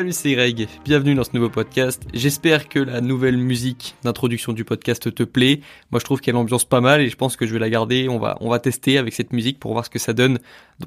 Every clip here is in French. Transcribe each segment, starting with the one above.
Salut, c'est Greg. Bienvenue dans ce nouveau podcast. J'espère que la nouvelle musique d'introduction du podcast te plaît. Moi, je trouve qu'elle ambiance pas mal et je pense que je vais la garder. On va, on va tester avec cette musique pour voir ce que ça donne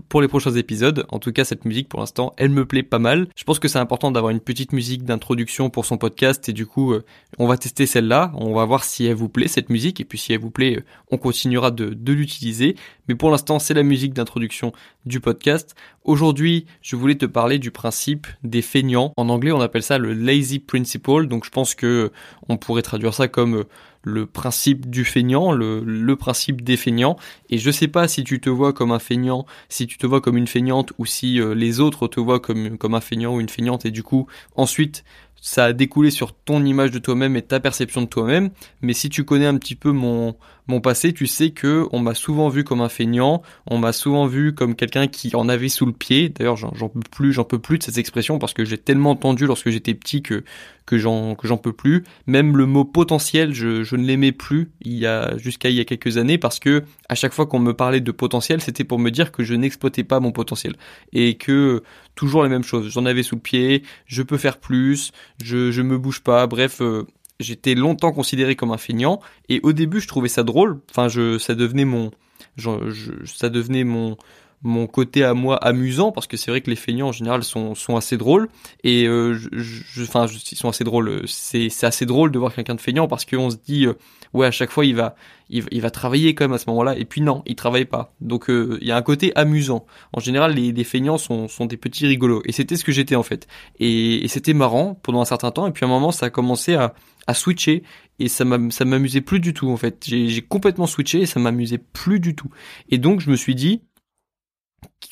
pour les prochains épisodes. En tout cas, cette musique, pour l'instant, elle me plaît pas mal. Je pense que c'est important d'avoir une petite musique d'introduction pour son podcast et du coup, euh, on va tester celle-là. On va voir si elle vous plaît, cette musique. Et puis, si elle vous plaît, euh, on continuera de, de l'utiliser. Mais pour l'instant, c'est la musique d'introduction du podcast. Aujourd'hui, je voulais te parler du principe des feignants. En anglais, on appelle ça le lazy principle. Donc, je pense que on pourrait traduire ça comme euh, le principe du feignant, le, principe des feignants. Et je sais pas si tu te vois comme un feignant, si tu te vois comme une feignante ou si euh, les autres te voient comme, comme un feignant ou une feignante et du coup, ensuite, ça a découlé sur ton image de toi-même et ta perception de toi-même. Mais si tu connais un petit peu mon, mon passé, tu sais que on m'a souvent vu comme un feignant, on m'a souvent vu comme quelqu'un qui en avait sous le pied. D'ailleurs, j'en peux plus, j'en peux plus de cette expression parce que j'ai tellement entendu lorsque j'étais petit que que j'en que j'en peux plus. Même le mot potentiel, je, je ne l'aimais plus il y a jusqu'à il y a quelques années parce que à chaque fois qu'on me parlait de potentiel, c'était pour me dire que je n'exploitais pas mon potentiel et que toujours les mêmes choses. J'en avais sous le pied, je peux faire plus, je je me bouge pas. Bref. Euh, j'étais longtemps considéré comme un feignant et au début je trouvais ça drôle. Enfin je ça devenait mon ça devenait mon mon côté à moi amusant parce que c'est vrai que les feignants en général sont, sont assez drôles. Et euh, je, enfin ils sont assez drôles c'est c'est assez drôle de voir quelqu'un de feignant parce qu'on se dit euh, ouais à chaque fois il va il, va travailler quand même à ce moment-là. Et puis non il travaille pas. Donc euh, il y a un côté amusant. En général les, les feignants sont sont des petits rigolos. Et c'était ce que j'étais en fait. Et, et c'était marrant pendant un certain temps. Et puis à un moment ça a commencé à à switcher. Et ça ça m'amusait plus du tout en fait. J'ai complètement switché et ça m'amusait plus du tout. Et donc je me suis dit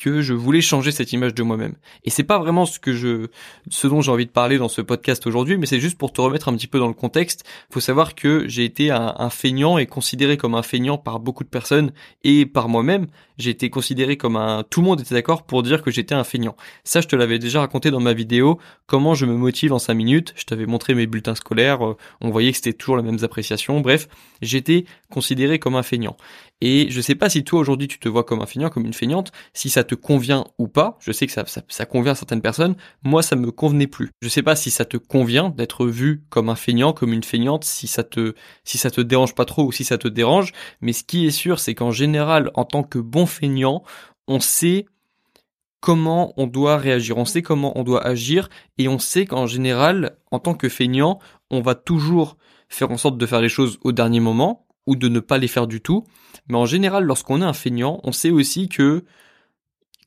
que je voulais changer cette image de moi-même. Et c'est pas vraiment ce que je, ce dont j'ai envie de parler dans ce podcast aujourd'hui, mais c'est juste pour te remettre un petit peu dans le contexte. Faut savoir que j'ai été un, un, feignant et considéré comme un feignant par beaucoup de personnes et par moi-même. J'ai été considéré comme un, tout le monde était d'accord pour dire que j'étais un feignant. Ça, je te l'avais déjà raconté dans ma vidéo, comment je me motive en 5 minutes. Je t'avais montré mes bulletins scolaires, euh, on voyait que c'était toujours les mêmes appréciations. Bref, j'étais considéré comme un feignant. Et je sais pas si toi aujourd'hui tu te vois comme un feignant, comme une feignante, si ça te convient ou pas. Je sais que ça, ça, convient à certaines personnes. Moi, ça me convenait plus. Je sais pas si ça te convient d'être vu comme un feignant, comme une feignante, si ça te, si ça te dérange pas trop ou si ça te dérange. Mais ce qui est sûr, c'est qu'en général, en tant que bon feignant, on sait comment on doit réagir, on sait comment on doit agir, et on sait qu'en général, en tant que feignant, on va toujours faire en sorte de faire les choses au dernier moment, ou de ne pas les faire du tout. Mais en général, lorsqu'on est un feignant, on sait aussi que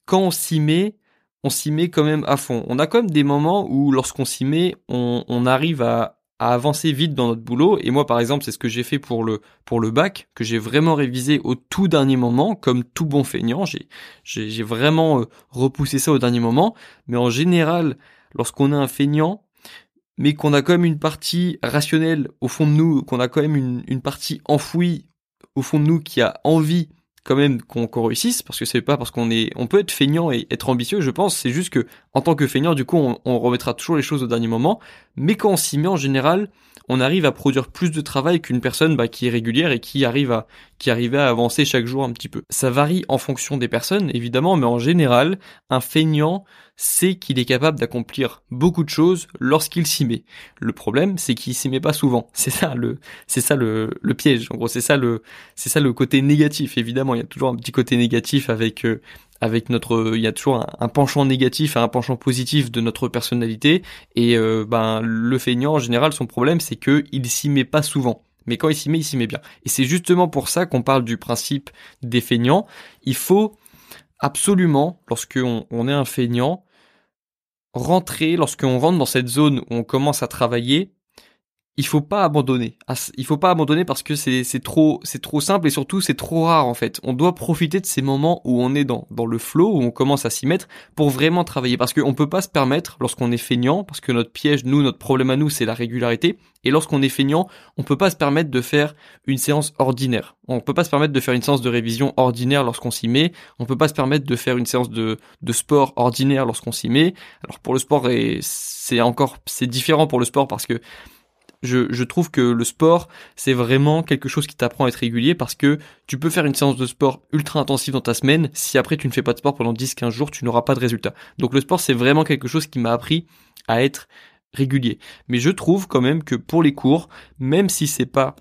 quand on s'y met, on s'y met quand même à fond. On a quand même des moments où lorsqu'on s'y met, on, arrive à, avancer vite dans notre boulot. Et moi, par exemple, c'est ce que j'ai fait pour le pour bac, que j'ai vraiment révisé au tout dernier moment, comme tout bon feignant. J'ai j'ai vraiment euh, repoussé ça au dernier moment. Mais en général, lorsqu'on est un feignant, mais qu'on a quand même une partie rationnelle au fond de nous, qu'on a quand même une, partie enfouie au fond de nous qui a envie quand même qu'on réussisse parce que c'est pas parce qu'on est on peut être feignant et être ambitieux je pense. C'est juste que en tant que feignant du coup on, on remettra toujours les choses au dernier moment. Mais quand on s'y met en général on arrive à produire plus de travail qu'une personne bah, qui est régulière et qui arrive à qui arrive à avancer chaque jour un petit peu ça varie en fonction des personnes évidemment mais en général un feignant c'est qu'il est capable d'accomplir beaucoup de choses lorsqu'il s'y met. Le problème, c'est qu'il s'y met pas souvent. C'est ça le, c'est ça le, le piège. En gros, c'est ça le, c'est ça le côté négatif. Évidemment, il y a toujours un petit côté négatif avec euh, avec notre, il y a toujours un, penchant négatif et un penchant positif de notre personnalité. Et euh, ben le feignant en général, son problème, c'est que il s'y met pas souvent. Mais quand il s'y met, il s'y met bien. Et c'est justement pour ça qu'on parle du principe des feignants. Il faut absolument, lorsqu'on on est un feignant, rentrer, lorsqu'on rentre dans cette zone où on commence à travailler, il faut pas abandonner. Il faut pas abandonner parce que c'est c'est trop c'est trop simple et surtout c'est trop rare en fait. On doit profiter de ces moments où on est dans dans le flow où on commence à s'y mettre pour vraiment travailler parce qu'on peut pas se permettre lorsqu'on est feignant parce que notre piège nous notre problème à nous c'est la régularité et lorsqu'on est feignant, on peut pas se permettre de faire une séance ordinaire. On peut pas se permettre de faire une séance de révision ordinaire lorsqu'on s'y met. On peut pas se permettre de faire une séance de de sport ordinaire lorsqu'on s'y met. Alors pour le sport c'est encore c'est différent pour le sport parce que je, trouve que le sport, c'est vraiment quelque chose qui t'apprend à être régulier parce que tu peux faire une séance de sport ultra intensive dans ta semaine. Si après tu ne fais pas de sport pendant 10-15 jours, tu n'auras pas de résultat. Donc le sport, c'est vraiment quelque chose qui m'a appris à être régulier. Mais je trouve quand même que pour les cours, même si c'est pas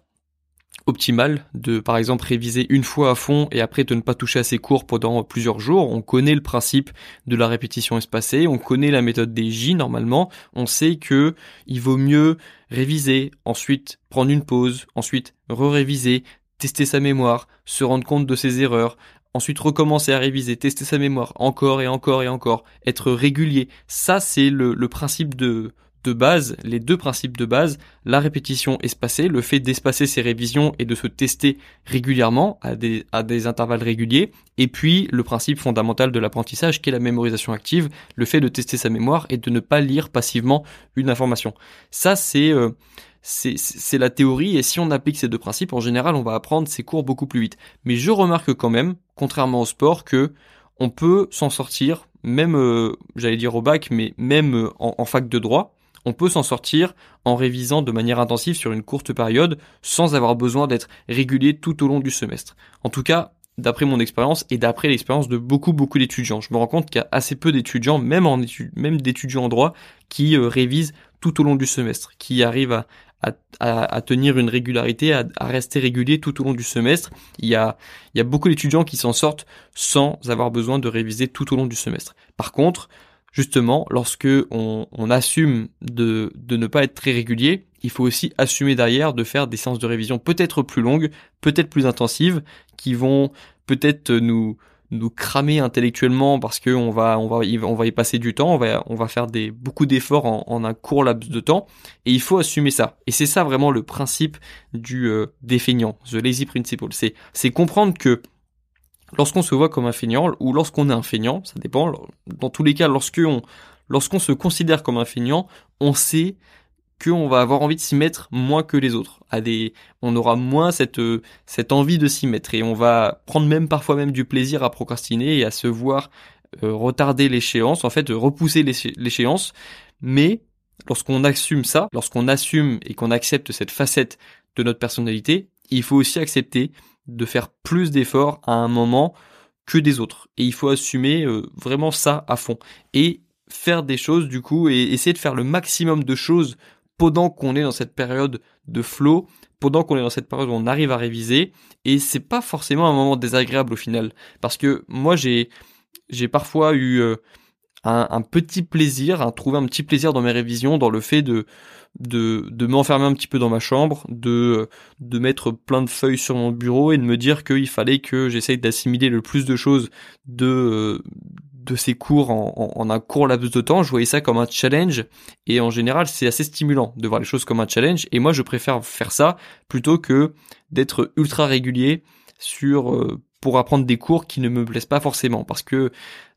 optimal de par exemple réviser une fois à fond et après de ne pas toucher à ses cours pendant plusieurs jours. On connaît le principe de la répétition espacée, on connaît la méthode des J normalement, on sait que il vaut mieux réviser, ensuite prendre une pause, ensuite re-réviser, tester sa mémoire, se rendre compte de ses erreurs, ensuite recommencer à réviser, tester sa mémoire encore et encore et encore, être régulier. Ça c'est le, le principe de de base, les deux principes de base, la répétition espacée, le fait d'espacer ses révisions et de se tester régulièrement à des, intervalles réguliers, et puis le principe fondamental de l'apprentissage qui est la mémorisation active, le fait de tester sa mémoire et de ne pas lire passivement une information. Ça c'est euh, la théorie et si on applique ces deux principes, en général, on va apprendre ses cours beaucoup plus vite. Mais je remarque quand même, contrairement au sport, que on peut s'en sortir, même, euh, j'allais dire au bac, mais même euh, en fac de droit, on peut s'en sortir en révisant de manière intensive sur une courte période sans avoir besoin d'être régulier tout au long du semestre. En tout cas, d'après mon expérience et d'après l'expérience de beaucoup beaucoup d'étudiants. Je me rends compte qu'il y a assez peu d'étudiants, même d'étudiants en droit, qui euh, révisent tout au long du semestre, qui arrivent à, tenir une régularité, à, rester régulier tout au long du semestre. Il y a beaucoup d'étudiants qui s'en sortent sans avoir besoin de réviser tout au long du semestre. Par contre, justement, lorsque on, assume de, de ne pas être très régulier, il faut aussi assumer derrière de faire des séances de révision peut-être plus longues, peut-être plus intensives, qui vont peut-être nous nous cramer intellectuellement parce que on va on va on va y passer du temps, on va on va faire des beaucoup d'efforts en, un court laps de temps et il faut assumer ça. Et c'est ça vraiment le principe du euh, des feignants, the lazy principle. C'est c'est comprendre que lorsqu'on se voit comme un feignant ou lorsqu'on est un feignant, ça dépend. Dans tous les cas, lorsqu'on lorsqu'on se considère comme un feignant, on sait qu'on va avoir envie de s'y mettre moins que les autres. On aura moins cette cette envie de s'y mettre et on va prendre même parfois même du plaisir à procrastiner et à se voir euh, retarder l'échéance, en fait repousser l'échéance. Mais lorsqu'on assume ça, lorsqu'on assume et qu'on accepte cette facette de notre personnalité, il faut aussi accepter de faire plus d'efforts à un moment que des autres. Et il faut assumer euh, vraiment ça à fond. Et faire des choses du coup et essayer de faire le maximum de choses pendant qu'on est dans cette période de flow, pendant qu'on est dans cette période où on arrive à réviser. Et c'est pas forcément un moment désagréable au final. Parce que moi j'ai j'ai parfois eu euh, un, petit plaisir, trouver un petit plaisir dans mes révisions, dans le fait de de, de m'enfermer un petit peu dans ma chambre, de, de mettre plein de feuilles sur mon bureau et de me dire qu'il fallait que j'essaye d'assimiler le plus de choses de, de ces cours en, en, un court laps de temps. Je voyais ça comme un challenge et en général c'est assez stimulant de voir les choses comme un challenge et moi je préfère faire ça plutôt que d'être ultra régulier sur euh, pour apprendre des cours qui ne me plaisent pas forcément parce que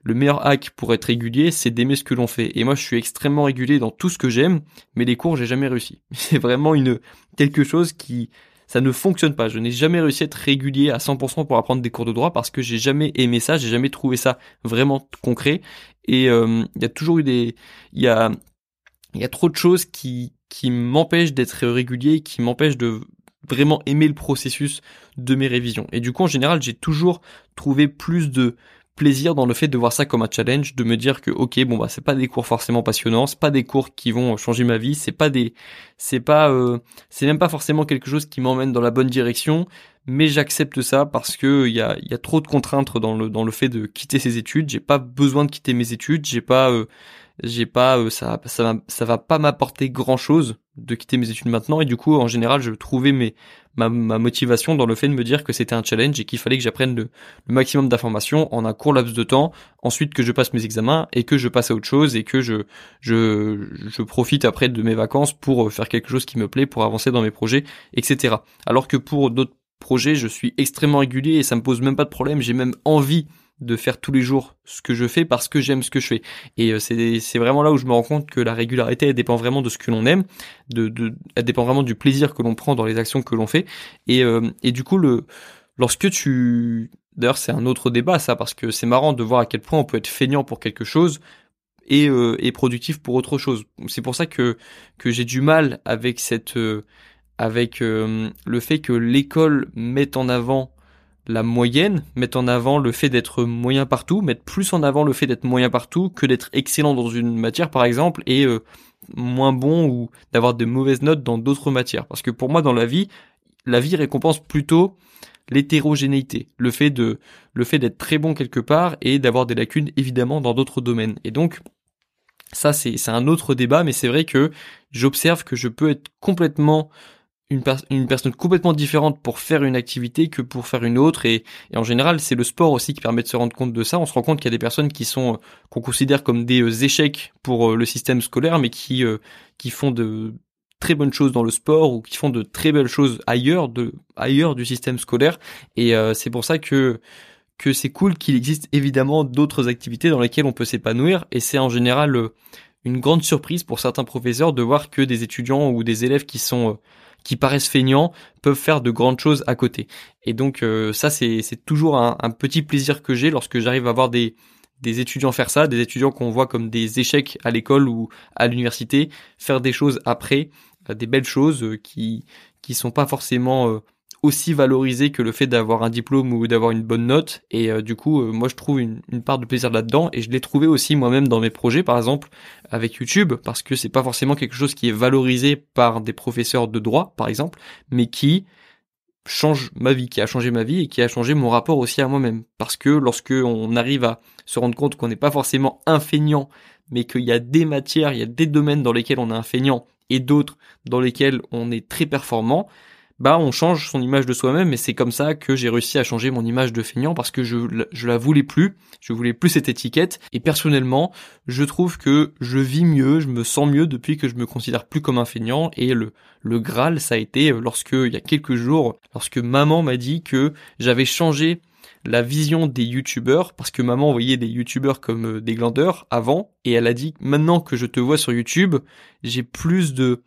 le meilleur hack pour être régulier, c'est d'aimer ce que l'on fait. Et moi, je suis extrêmement régulier dans tout ce que j'aime, mais les cours, j'ai jamais réussi. C'est vraiment une quelque chose qui ça ne fonctionne pas. Je n'ai jamais réussi à être régulier à 100% pour apprendre des cours de droit parce que j'ai jamais aimé ça, j'ai jamais trouvé ça vraiment concret. Et euh, il y a toujours eu des, il y a, trop de choses qui qui m'empêchent d'être régulier, qui m'empêchent de vraiment aimer le processus de mes révisions. Et du coup, en général, j'ai toujours trouvé plus de plaisir dans le fait de voir ça comme un challenge, de me dire que ok bon bah c'est pas des cours forcément passionnants, c'est pas des cours qui vont changer ma vie, c'est pas des c'est pas euh, c'est même pas forcément quelque chose qui m'emmène dans la bonne direction, mais j'accepte ça parce que il y a y a trop de contraintes dans le dans le fait de quitter ses études, j'ai pas besoin de quitter mes études, j'ai pas euh, j'ai pas euh, ça ça va, ça va pas m'apporter grand chose de quitter mes études maintenant. Et du coup en général je trouvais mes ma, ma motivation dans le fait de me dire que c'était un challenge et qu'il fallait que j'apprenne le, maximum d'informations en un court laps de temps. Ensuite que je passe mes examens et que je passe à autre chose et que je je je profite après de mes vacances pour faire quelque chose qui me plaît pour avancer dans mes projets etc alors que pour d'autres projets je suis extrêmement régulier et ça me pose même pas de problème. J'ai même envie de faire tous les jours ce que je fais parce que j'aime ce que je fais. Et euh, c'est vraiment là où je me rends compte que la régularité elle dépend vraiment de ce que l'on aime, de, de elle dépend vraiment du plaisir que l'on prend dans les actions que l'on fait. Et euh, et du coup le lorsque tu d'ailleurs c'est un autre débat ça parce que c'est marrant de voir à quel point on peut être feignant pour quelque chose et euh, et productif pour autre chose. C'est pour ça que que j'ai du mal avec cette avec le fait que l'école mette en avant la moyenne, mettre en avant le fait d'être moyen partout, mettre plus en avant le fait d'être moyen partout que d'être excellent dans une matière par exemple et euh, moins bon ou d'avoir de mauvaises notes dans d'autres matières. Parce que pour moi dans la vie, la vie récompense plutôt l'hétérogénéité, le fait de le fait d'être très bon quelque part et d'avoir des lacunes évidemment dans d'autres domaines. Et donc ça c'est c'est un autre débat, mais c'est vrai que j'observe que je peux être complètement une, une, personne complètement différente pour faire une activité que pour faire une autre. Et, en général c'est le sport aussi qui permet de se rendre compte de ça. On se rend compte qu'il y a des personnes qui sont euh, qu'on considère comme des euh, échecs pour euh, le système scolaire mais qui qui font de très bonnes choses dans le sport ou qui font de très belles choses ailleurs de ailleurs du système scolaire. Et c'est pour ça que que c'est cool qu'il existe évidemment d'autres activités dans lesquelles on peut s'épanouir. Et c'est en général une grande surprise pour certains professeurs de voir que des étudiants ou des élèves qui sont qui paraissent feignants peuvent faire de grandes choses à côté. Et donc euh, ça c'est toujours un, petit plaisir que j'ai lorsque j'arrive à voir des des étudiants faire ça, des étudiants qu'on voit comme des échecs à l'école ou à l'université, faire des choses après, euh, des belles choses euh, qui qui sont pas forcément aussi valorisé que le fait d'avoir un diplôme ou d'avoir une bonne note. Et euh, du coup, euh, moi, je trouve une, part de plaisir là-dedans. Et je l'ai trouvé aussi moi-même dans mes projets, par exemple, avec YouTube, parce que c'est pas forcément quelque chose qui est valorisé par des professeurs de droit, par exemple, mais qui change ma vie, qui a changé ma vie et qui a changé mon rapport aussi à moi-même. Parce que lorsque on arrive à se rendre compte qu'on n'est pas forcément un feignant, mais qu'il y a des matières, il y a des domaines dans lesquels on est un feignant et d'autres dans lesquels on est très performant, bah on change son image de soi-même et c'est comme ça que j'ai réussi à changer mon image de feignant parce que je, je la voulais plus, je voulais plus cette étiquette et personnellement je trouve que je vis mieux, je me sens mieux depuis que je me considère plus comme un feignant et le, le Graal ça a été euh, lorsque il y a quelques jours, lorsque maman m'a dit que j'avais changé la vision des youtubeurs parce que maman voyait des youtubeurs comme euh, des glandeurs avant et elle a dit maintenant que je te vois sur YouTube j'ai plus de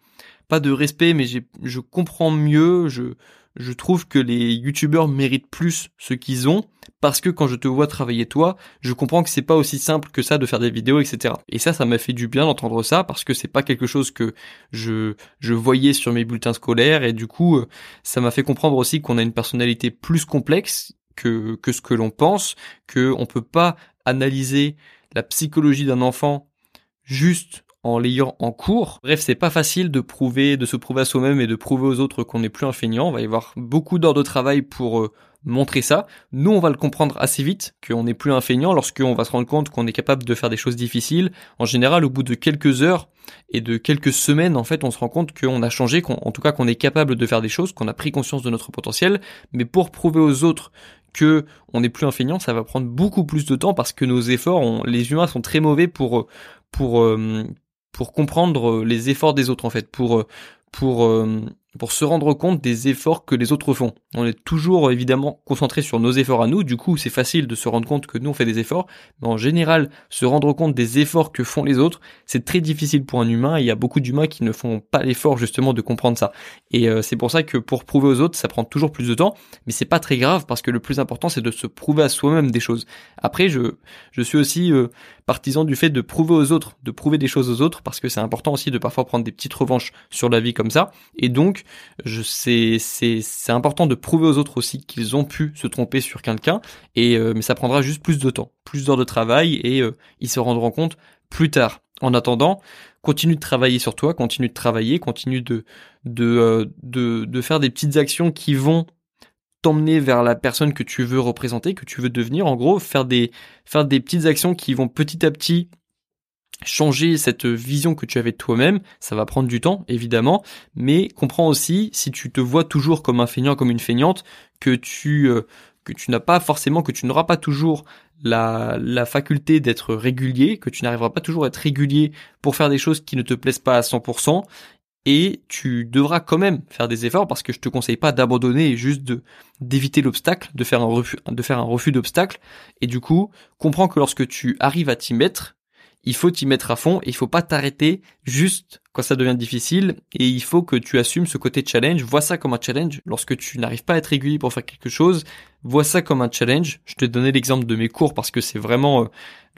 pas de respect, mais je comprends mieux, je, je trouve que les youtubeurs méritent plus ce qu'ils ont parce que quand je te vois travailler toi, je comprends que c'est pas aussi simple que ça de faire des vidéos, etc. Et ça, ça m'a fait du bien d'entendre ça parce que c'est pas quelque chose que je, je voyais sur mes bulletins scolaires et du coup, euh, ça m'a fait comprendre aussi qu'on a une personnalité plus complexe que, que ce que l'on pense, que on peut pas analyser la psychologie d'un enfant juste en l'ayant en cours. Bref, c'est pas facile de prouver, de se prouver à soi-même et de prouver aux autres qu'on n'est plus un feignant. On va y avoir beaucoup d'heures de travail pour euh, montrer ça. Nous, on va le comprendre assez vite qu'on n'est plus un feignant lorsqu'on va se rendre compte qu'on est capable de faire des choses difficiles. En général, au bout de quelques heures et de quelques semaines, en fait, on se rend compte qu'on a changé, qu'en tout cas qu'on est capable de faire des choses, qu'on a pris conscience de notre potentiel. Mais pour prouver aux autres que on n'est plus un feignant, ça va prendre beaucoup plus de temps parce que nos efforts, les humains sont très mauvais pour pour euh, pour comprendre euh, les efforts des autres en fait, pour euh, pour euh, pour se rendre compte des efforts que les autres font. On est toujours évidemment concentré sur nos efforts à nous, du coup c'est facile de se rendre compte que nous on fait des efforts, mais en général se rendre compte des efforts que font les autres, c'est très difficile pour un humain, il y a beaucoup d'humains qui ne font pas l'effort justement de comprendre ça. Et euh, c'est pour ça que pour prouver aux autres, ça prend toujours plus de temps, mais c'est pas très grave parce que le plus important c'est de se prouver à soi-même des choses. Après je je suis aussi euh, partisan du fait de prouver aux autres, de prouver des choses aux autres parce que c'est important aussi de parfois prendre des petites revanches sur la vie comme ça et donc c'est important de prouver aux autres aussi qu'ils ont pu se tromper sur quelqu'un euh, mais ça prendra juste plus de temps, plus d'heures de travail et euh, ils se rendront compte plus tard. En attendant, continue de travailler sur toi, continue de travailler, continue euh, de, faire des petites actions qui vont t'emmener vers la personne que tu veux représenter, que tu veux devenir. En gros, faire des petites actions qui vont petit à petit changer cette vision que tu avais de toi-même, ça va prendre du temps, évidemment, mais comprends aussi, si tu te vois toujours comme un feignant, comme une feignante, que tu, euh, que tu n'as pas forcément, que tu n'auras pas toujours la, la faculté d'être régulier, que tu n'arriveras pas toujours à être régulier pour faire des choses qui ne te plaisent pas à 100%, et tu devras quand même faire des efforts parce que je te conseille pas d'abandonner et juste de d'éviter l'obstacle, de faire un refus, de faire un refus d'obstacle. Et du coup, comprends que lorsque tu arrives à t'y mettre, il faut t'y mettre à fond et il faut pas t'arrêter juste quand ça devient difficile et il faut que tu assumes ce côté challenge. Vois ça comme un challenge. Lorsque tu n'arrives pas à être régulier pour faire quelque chose, vois ça comme un challenge. Je te donnais l'exemple de mes cours parce que c'est vraiment euh,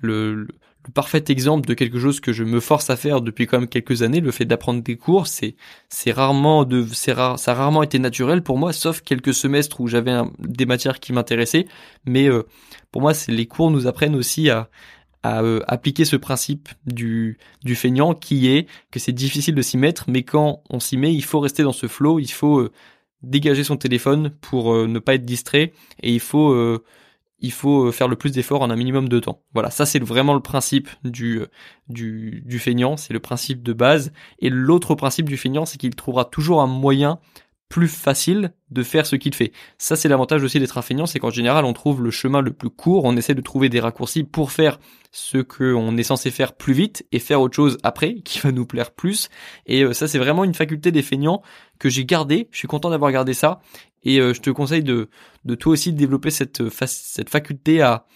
le, le parfait exemple de quelque chose que je me force à faire depuis quand même quelques années. Le fait d'apprendre des cours, c'est c'est rarement de c'est rare, ça a rarement été naturel pour moi, sauf quelques semestres où j'avais des matières qui m'intéressaient. Mais euh, pour moi, c'est les cours nous apprennent aussi à à euh, appliquer ce principe du, du feignant qui est que c'est difficile de s'y mettre, mais quand on s'y met, il faut rester dans ce flow, il faut euh, dégager son téléphone pour ne pas être distrait et il faut il faut euh, faire le plus d'efforts en un minimum de temps. Voilà, ça c'est vraiment le principe du, euh, du, du feignant, c'est le principe de base. Et l'autre principe du feignant, c'est qu'il trouvera toujours un moyen plus facile de faire ce qu'il fait. Ça, c'est l'avantage aussi d'être un feignant, c'est qu'en général, on trouve le chemin le plus court, on essaie de trouver des raccourcis pour faire ce qu'on est censé faire plus vite et faire autre chose après, qui va nous plaire plus. Et euh, ça, c'est vraiment une faculté des feignants que j'ai gardé. Je suis content d'avoir gardé ça. Et euh, je te conseille de, de toi aussi développer cette, cette faculté à,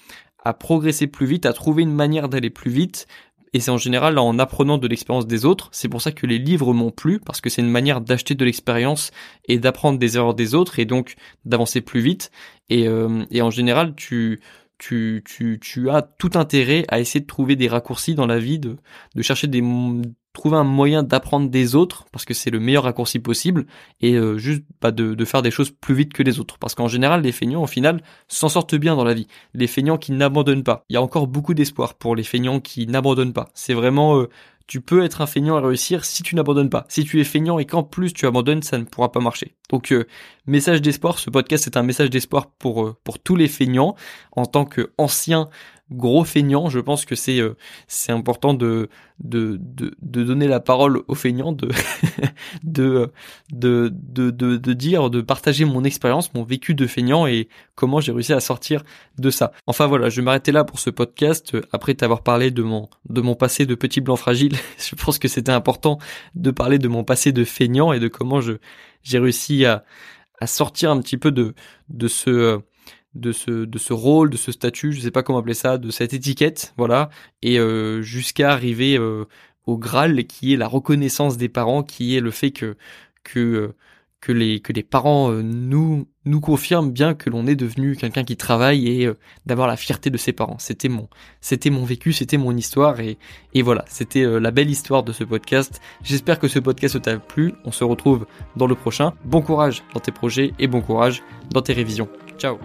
à progresser plus vite, à trouver une manière d'aller plus vite, et c'est en général en apprenant de l'expérience des autres. C'est pour ça que les livres m'ont plu, parce que c'est une manière d'acheter de l'expérience et d'apprendre des erreurs des autres, et donc d'avancer plus vite. Et, euh, et en général, tu, tu, tu, tu as tout intérêt à essayer de trouver des raccourcis dans la vie, de, de chercher des, trouver un moyen d'apprendre des autres parce que c'est le meilleur raccourci possible et euh, juste pas de, de, faire des choses plus vite que les autres. Parce qu'en général les feignants au final s'en sortent bien dans la vie. Les feignants qui n'abandonnent pas. Il y a encore beaucoup d'espoir pour les feignants qui n'abandonnent pas. C'est vraiment euh, tu peux être un feignant et réussir si tu n'abandonnes pas. Si tu es feignant et qu'en plus tu abandonnes, ça ne pourra pas marcher. Donc euh, message d'espoir, ce podcast est un message d'espoir pour pour tous les feignants en tant qu'anciens gros feignant, je pense que c'est euh, c'est important de, de, de de donner la parole aux feignants, de de, de de de dire, de partager mon expérience, mon vécu de feignant et comment j'ai réussi à sortir de ça. Enfin voilà, je vais m'arrêter là pour ce podcast. Après t'avoir parlé de mon de mon passé de petit blanc fragile, je pense que c'était important de parler de mon passé de feignant et de comment je j'ai réussi à à sortir un petit peu de de ce de ce de ce rôle, de ce statut, je sais pas comment appeler ça, de cette étiquette, voilà, et euh, jusqu'à arriver euh, au Graal qui est la reconnaissance des parents, qui est le fait que que euh, que les que les parents nous nous confirment bien que l'on est devenu quelqu'un qui travaille et d'avoir la fierté de ses parents. C'était mon c'était mon vécu, c'était mon histoire et et voilà, c'était la belle histoire de ce podcast. J'espère que ce podcast t'a plu. On se retrouve dans le prochain. Bon courage dans tes projets et bon courage dans tes révisions. Ciao.